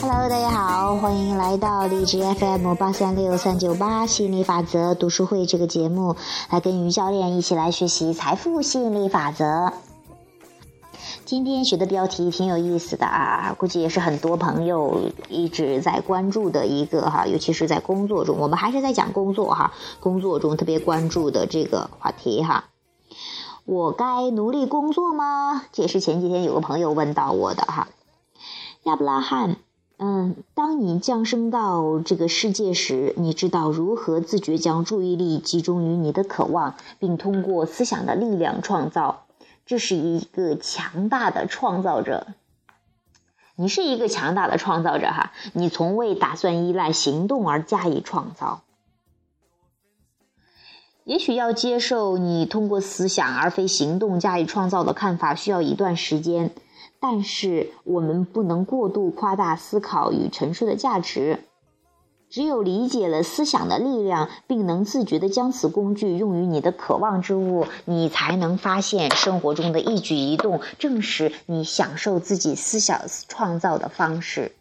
hello 大家好欢迎来到荔枝 fm 八三六三九八吸引力法则读书会这个节目来跟于教练一起来学习财富吸引力法则。今天学的标题挺有意思的啊，估计也是很多朋友一直在关注的一个哈，尤其是在工作中，我们还是在讲工作哈，工作中特别关注的这个话题哈。我该努力工作吗？这也是前几天有个朋友问到我的哈。亚伯拉罕，嗯，当你降生到这个世界时，你知道如何自觉将注意力集中于你的渴望，并通过思想的力量创造。这是一个强大的创造者，你是一个强大的创造者哈，你从未打算依赖行动而加以创造。也许要接受你通过思想而非行动加以创造的看法需要一段时间，但是我们不能过度夸大思考与陈述的价值。只有理解了思想的力量，并能自觉的将此工具用于你的渴望之物，你才能发现生活中的一举一动正是你享受自己思想创造的方式。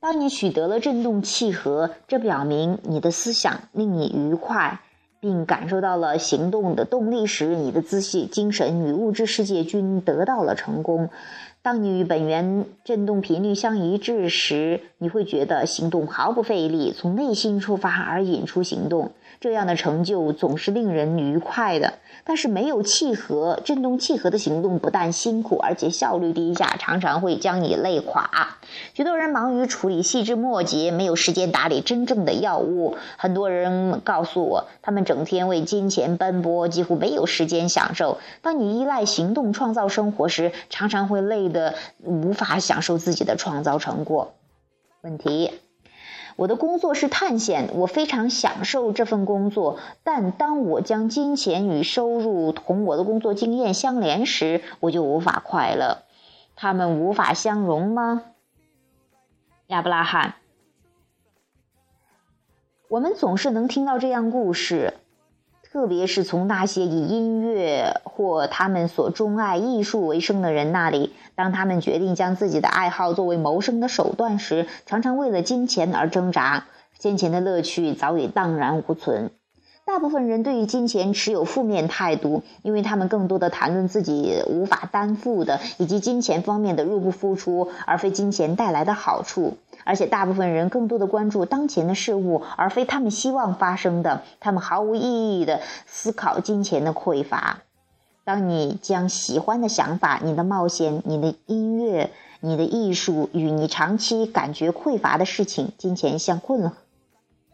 当你取得了振动契合，这表明你的思想令你愉快，并感受到了行动的动力时，你的自信、精神与物质世界均得到了成功。当你与本源振动频率相一致时，你会觉得行动毫不费力，从内心出发而引出行动。这样的成就总是令人愉快的。但是没有契合、振动契合的行动，不但辛苦，而且效率低下，常常会将你累垮。许多人忙于处理细枝末节，没有时间打理真正的要务。很多人告诉我，他们整天为金钱奔波，几乎没有时间享受。当你依赖行动创造生活时，常常会累得无法享受自己的创造成果。问题。我的工作是探险，我非常享受这份工作。但当我将金钱与收入同我的工作经验相连时，我就无法快乐。他们无法相容吗？亚伯拉罕，我们总是能听到这样故事。特别是从那些以音乐或他们所钟爱艺术为生的人那里，当他们决定将自己的爱好作为谋生的手段时，常常为了金钱而挣扎，先前的乐趣早已荡然无存。大部分人对于金钱持有负面态度，因为他们更多的谈论自己无法担负的以及金钱方面的入不敷出，而非金钱带来的好处。而且，大部分人更多的关注当前的事物，而非他们希望发生的。他们毫无意义的思考金钱的匮乏。当你将喜欢的想法、你的冒险、你的音乐、你的艺术与你长期感觉匮乏的事情金钱相混合，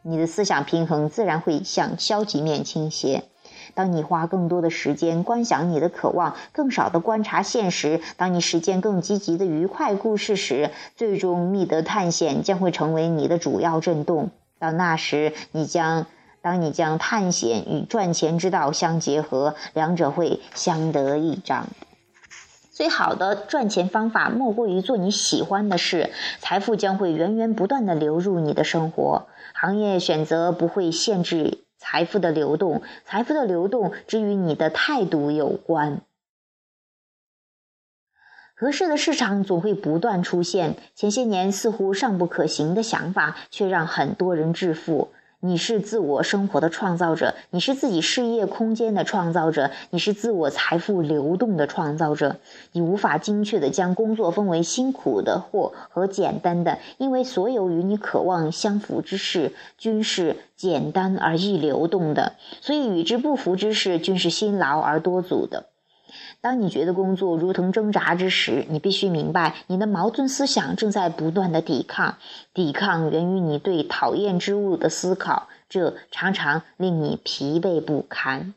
你的思想平衡自然会向消极面倾斜。当你花更多的时间观想你的渴望，更少的观察现实；当你实践更积极的愉快故事时，最终觅得探险将会成为你的主要震动。到那时，你将当你将探险与赚钱之道相结合，两者会相得益彰。最好的赚钱方法莫过于做你喜欢的事，财富将会源源不断的流入你的生活。行业选择不会限制。财富的流动，财富的流动只与你的态度有关。合适的市场总会不断出现，前些年似乎尚不可行的想法，却让很多人致富。你是自我生活的创造者，你是自己事业空间的创造者，你是自我财富流动的创造者。你无法精确地将工作分为辛苦的或和简单的，因为所有与你渴望相符之事均是简单而易流动的，所以与之不符之事均是辛劳而多阻的。当你觉得工作如同挣扎之时，你必须明白，你的矛盾思想正在不断的抵抗。抵抗源于你对讨厌之物的思考，这常常令你疲惫不堪。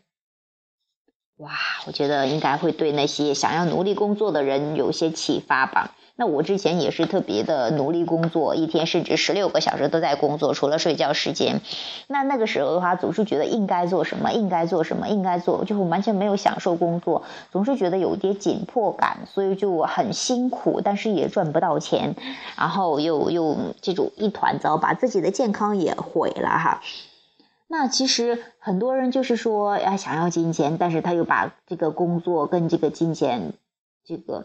哇，我觉得应该会对那些想要努力工作的人有些启发吧。那我之前也是特别的努力工作，一天甚至十六个小时都在工作，除了睡觉时间。那那个时候的话，总是觉得应该做什么，应该做什么，应该做，就完全没有享受工作，总是觉得有点紧迫感，所以就很辛苦，但是也赚不到钱，然后又又这种一团糟，把自己的健康也毁了哈。那其实很多人就是说，哎，想要金钱，但是他又把这个工作跟这个金钱，这个。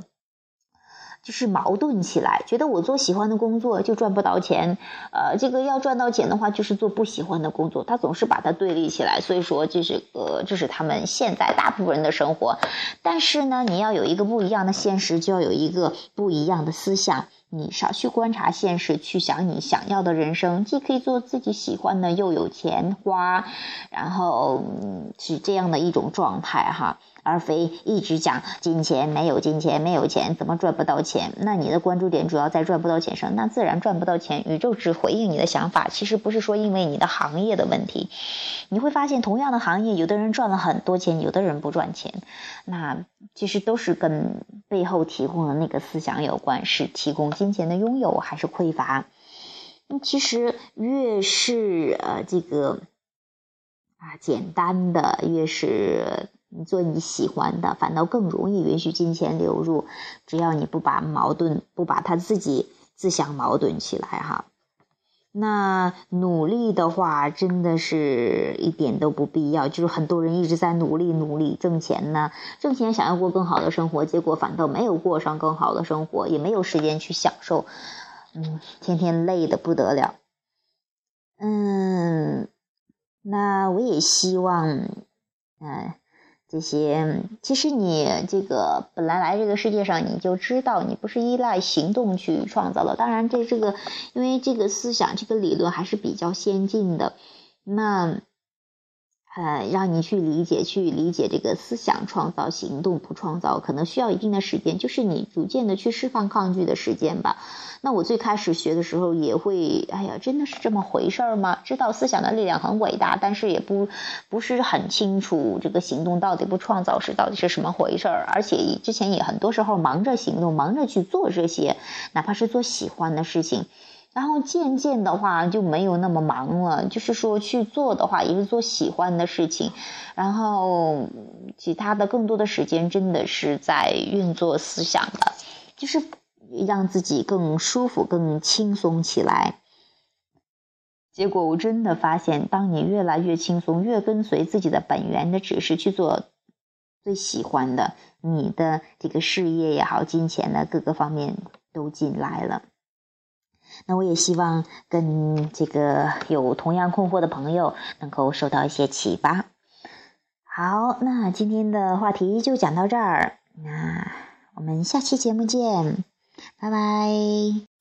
就是矛盾起来，觉得我做喜欢的工作就赚不到钱，呃，这个要赚到钱的话，就是做不喜欢的工作，他总是把它对立起来，所以说这是呃，这是他们现在大部分人的生活。但是呢，你要有一个不一样的现实，就要有一个不一样的思想。你少去观察现实，去想你想要的人生，既可以做自己喜欢的，又有钱花，然后是这样的一种状态哈。而非一直讲金钱没有金钱没有钱怎么赚不到钱？那你的关注点主要在赚不到钱上，那自然赚不到钱。宇宙只回应你的想法，其实不是说因为你的行业的问题。你会发现，同样的行业，有的人赚了很多钱，有的人不赚钱，那其实都是跟背后提供的那个思想有关，是提供金钱的拥有还是匮乏？其实越是呃这个啊简单的，越是。你做你喜欢的，反倒更容易允许金钱流入。只要你不把矛盾，不把他自己自相矛盾起来哈。那努力的话，真的是一点都不必要。就是很多人一直在努力努力挣钱呢，挣钱想要过更好的生活，结果反倒没有过上更好的生活，也没有时间去享受。嗯，天天累的不得了。嗯，那我也希望，嗯。这些其实你这个本来来这个世界上，你就知道你不是依赖行动去创造的。当然，这这个因为这个思想、这个理论还是比较先进的，那呃，让你去理解、去理解这个思想创造、行动不创造，可能需要一定的时间，就是你逐渐的去释放抗拒的时间吧。那我最开始学的时候也会，哎呀，真的是这么回事儿吗？知道思想的力量很伟大，但是也不不是很清楚这个行动到底不创造是到底是什么回事儿。而且之前也很多时候忙着行动，忙着去做这些，哪怕是做喜欢的事情，然后渐渐的话就没有那么忙了。就是说去做的话，也是做喜欢的事情，然后其他的更多的时间真的是在运作思想的，就是。让自己更舒服、更轻松起来。结果我真的发现，当你越来越轻松，越跟随自己的本源的指示去做最喜欢的，你的这个事业也好、金钱的各个方面都进来了。那我也希望跟这个有同样困惑的朋友能够受到一些启发。好，那今天的话题就讲到这儿，那我们下期节目见。拜拜。